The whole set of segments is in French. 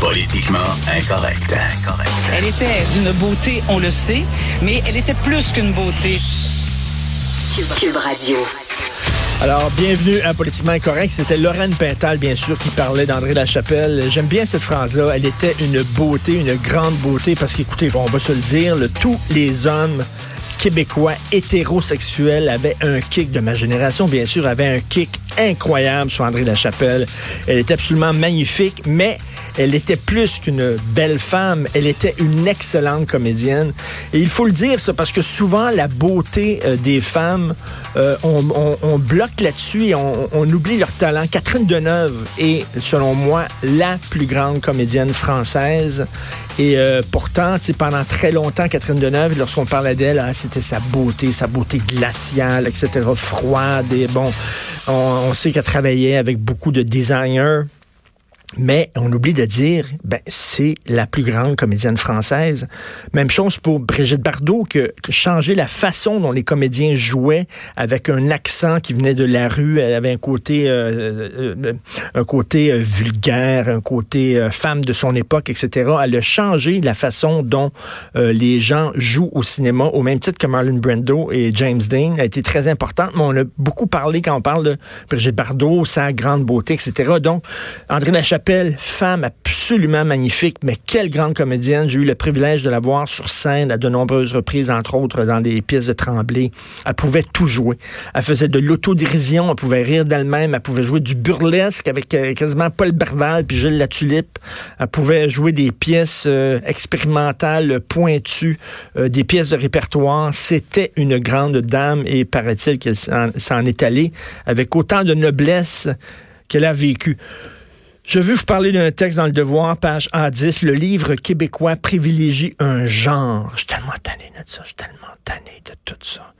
Politiquement incorrect. Elle était d'une beauté, on le sait, mais elle était plus qu'une beauté. Cube Radio. Alors, bienvenue à Politiquement Incorrect. C'était Lorraine Pintal, bien sûr, qui parlait d'André Lachapelle. J'aime bien cette phrase-là. Elle était une beauté, une grande beauté, parce qu'écoutez, on va se le dire, le, tous les hommes québécois hétérosexuels avaient un kick de ma génération, bien sûr, avaient un kick incroyable sur André Lachapelle. Elle était absolument magnifique, mais elle était plus qu'une belle femme, elle était une excellente comédienne. Et il faut le dire, ça, parce que souvent, la beauté euh, des femmes, euh, on, on, on, bloque là-dessus et on, on, oublie leur talent. Catherine Deneuve est, selon moi, la plus grande comédienne française. Et euh, pourtant, pendant très longtemps, Catherine Deneuve, lorsqu'on parlait d'elle, ah, c'était sa beauté, sa beauté glaciale, etc., froide. Et bon, on, sait qu'elle travaillait avec beaucoup de designers. Mais on oublie de dire, ben, c'est la plus grande comédienne française. Même chose pour Brigitte Bardot, que, que, changer la façon dont les comédiens jouaient avec un accent qui venait de la rue. Elle avait un côté, euh, euh, un côté euh, vulgaire, un côté euh, femme de son époque, etc. Elle a changé la façon dont euh, les gens jouent au cinéma, au même titre que Marlon Brando et James Dean. A été très importante, mais on a beaucoup parlé quand on parle de Brigitte Bardot, sa grande beauté, etc. Donc, André Lachapelle femme absolument magnifique, mais quelle grande comédienne. J'ai eu le privilège de la voir sur scène à de nombreuses reprises, entre autres dans des pièces de Tremblay. Elle pouvait tout jouer. Elle faisait de l'autodérision, elle pouvait rire d'elle-même, elle pouvait jouer du burlesque avec euh, quasiment Paul Berval puis Gilles Latulippe. Elle pouvait jouer des pièces euh, expérimentales pointues, euh, des pièces de répertoire. C'était une grande dame et paraît-il qu'elle s'en est allée avec autant de noblesse qu'elle a vécu. Je veux vous parler d'un texte dans le Devoir, page A10. Le livre québécois privilégie un genre. Je suis tellement tanné de ça. Je suis tellement tanné de tout ça.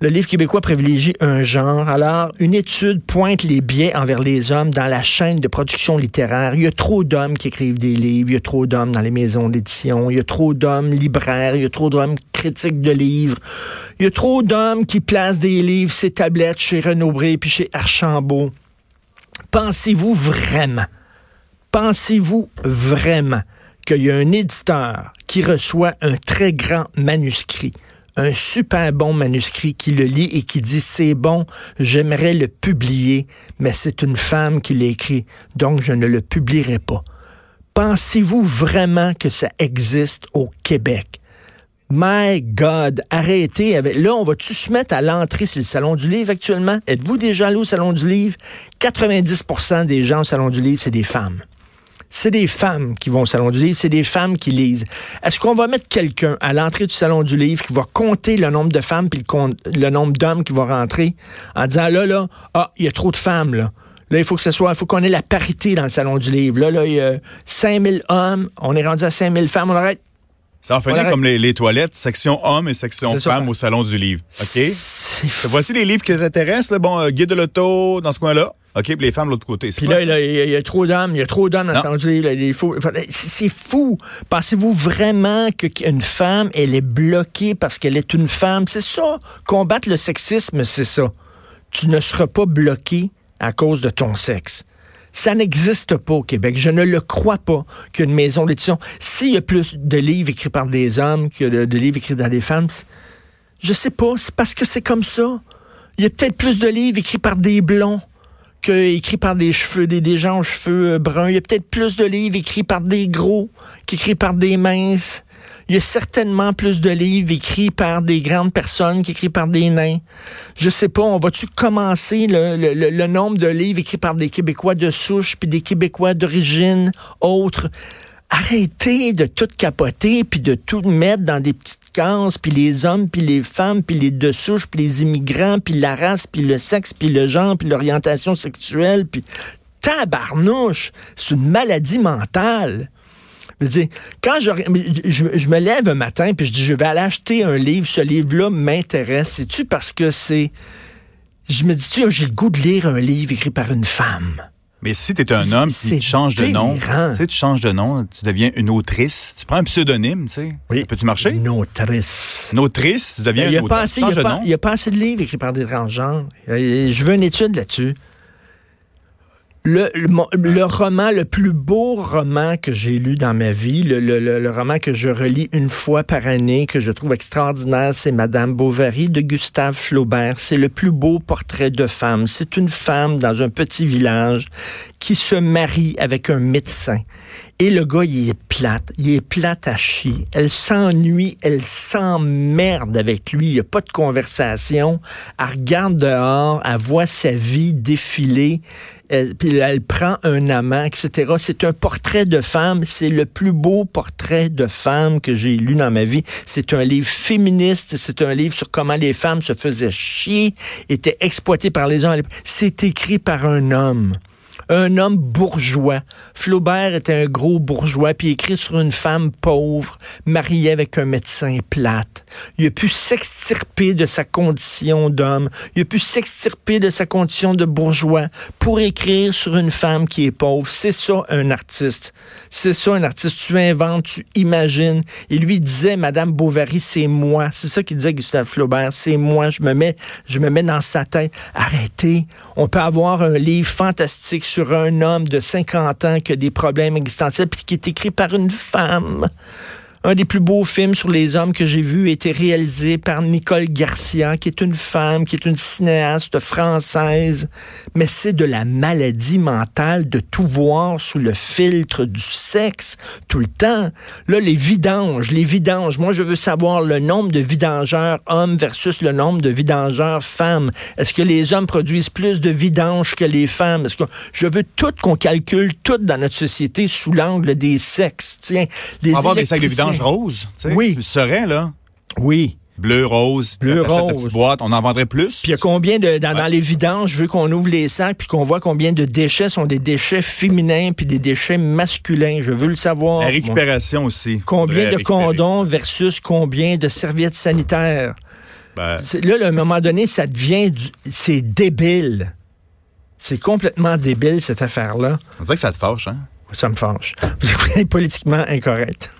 Le livre québécois privilégie un genre. Alors, une étude pointe les biais envers les hommes dans la chaîne de production littéraire. Il y a trop d'hommes qui écrivent des livres, il y a trop d'hommes dans les maisons d'édition, il y a trop d'hommes libraires, il y a trop d'hommes critiques de livres, il y a trop d'hommes qui placent des livres, ces tablettes chez Renaud-Bré puis chez Archambault. Pensez-vous vraiment Pensez-vous vraiment qu'il y a un éditeur qui reçoit un très grand manuscrit, un super bon manuscrit qui le lit et qui dit c'est bon, j'aimerais le publier, mais c'est une femme qui l'a écrit, donc je ne le publierai pas. Pensez-vous vraiment que ça existe au Québec? My God, arrêtez avec. Là, on va-tu se mettre à l'entrée sur le Salon du Livre actuellement? Êtes-vous déjà allé au Salon du Livre? 90% des gens au Salon du Livre, c'est des femmes c'est des femmes qui vont au Salon du Livre, c'est des femmes qui lisent. Est-ce qu'on va mettre quelqu'un à l'entrée du Salon du Livre qui va compter le nombre de femmes puis le, le nombre d'hommes qui vont rentrer en disant là, là, ah, il y a trop de femmes, là. Là, il faut que ce soit, il faut qu'on ait la parité dans le Salon du Livre. Là, là, il y a 5000 hommes, on est rendu à 5000 femmes, on arrête. Ça en finit comme les, les, toilettes, section hommes et section femmes au Salon du Livre. OK? Voici les livres qui t'intéressent, bon, euh, Guide de l'auto, dans ce coin-là. OK, puis les femmes de l'autre côté. Puis là, il y, y, a trop d'hommes, il y a trop d'hommes livre. C'est fou. Pensez-vous vraiment qu'une femme, elle est bloquée parce qu'elle est une femme? C'est ça. Combattre le sexisme, c'est ça. Tu ne seras pas bloqué à cause de ton sexe. Ça n'existe pas au Québec. Je ne le crois pas qu'une maison d'édition, s'il y a plus de livres écrits par des hommes que de, de livres écrits par des femmes, je sais pas, c'est parce que c'est comme ça. Il y a peut-être plus de livres écrits par des blonds par des cheveux, des, gens aux cheveux bruns. Il y a peut-être plus de livres écrits par des gros qu'écrits par des minces. Il y a certainement plus de livres écrits par des grandes personnes qu'écrits par des nains. Je sais pas, on va-tu commencer le, le, le, nombre de livres écrits par des Québécois de souche puis des Québécois d'origine autre? Arrêtez de tout capoter puis de tout mettre dans des petites cases puis les hommes puis les femmes puis les de souche puis les immigrants puis la race puis le sexe puis le genre puis l'orientation sexuelle puis tabarnouche, c'est une maladie mentale. Je veux dire, quand je, je, me lève un matin puis je dis je vais aller acheter un livre, ce livre-là m'intéresse, c'est-tu parce que c'est je me dis j'ai le goût de lire un livre écrit par une femme? Mais si tu es un homme qui tu changes de nom, tu sais, tu changes de nom, tu deviens une autrice, tu prends un pseudonyme, tu sais. Oui. Peux-tu marcher? Une autrice. Une autrice, tu deviens une autrice. Il n'y a, pas assez de livres écrits par des transgenres. Je veux une étude là-dessus. Le, le, roman, le plus beau roman que j'ai lu dans ma vie, le, le, roman que je relis une fois par année, que je trouve extraordinaire, c'est Madame Bovary de Gustave Flaubert. C'est le plus beau portrait de femme. C'est une femme dans un petit village qui se marie avec un médecin. Et le gars, il est plate. Il est plate à chier. Elle s'ennuie, elle s'emmerde avec lui. Il n'y a pas de conversation. Elle regarde dehors, elle voit sa vie défiler. Elle, puis elle prend un amant, etc. C'est un portrait de femme. C'est le plus beau portrait de femme que j'ai lu dans ma vie. C'est un livre féministe. C'est un livre sur comment les femmes se faisaient chier, étaient exploitées par les hommes. C'est écrit par un homme un homme bourgeois. Flaubert était un gros bourgeois, puis écrit sur une femme pauvre, mariée avec un médecin plate. Il a pu s'extirper de sa condition d'homme, il a pu s'extirper de sa condition de bourgeois pour écrire sur une femme qui est pauvre. C'est ça un artiste. C'est ça un artiste. Tu inventes, tu imagines. Et lui disait, Madame Bovary, c'est moi. C'est ça qu'il disait Gustave Flaubert, c'est moi. Je me mets, je me mets dans sa tête. Arrêtez. On peut avoir un livre fantastique sur sur un homme de 50 ans qui a des problèmes existentiels, puis qui est écrit par une femme. Un des plus beaux films sur les hommes que j'ai vu a été réalisé par Nicole Garcia, qui est une femme, qui est une cinéaste française. Mais c'est de la maladie mentale de tout voir sous le filtre du sexe tout le temps. Là, les vidanges, les vidanges. Moi, je veux savoir le nombre de vidangeurs hommes versus le nombre de vidangeurs femmes. Est-ce que les hommes produisent plus de vidanges que les femmes? Est-ce que je veux tout qu'on calcule tout dans notre société sous l'angle des sexes? Tiens, les avoir des sacs de rose. Tu sais, oui. Tu serais, là. Oui. Bleu, rose, bleu, rose. boîte, on en vendrait plus. Puis il y a combien de dans, les vidanges, je veux qu'on ouvre les sacs puis qu'on voit combien de déchets sont des déchets féminins puis des déchets masculins. Je veux le savoir. La récupération aussi. Combien de condoms versus combien de serviettes sanitaires? Ben. Là, à un moment donné, ça devient du, c'est débile. C'est complètement débile cette affaire-là. On dirait que ça te fâche, hein? Ça me fâche. Vous écoutez politiquement incorrect.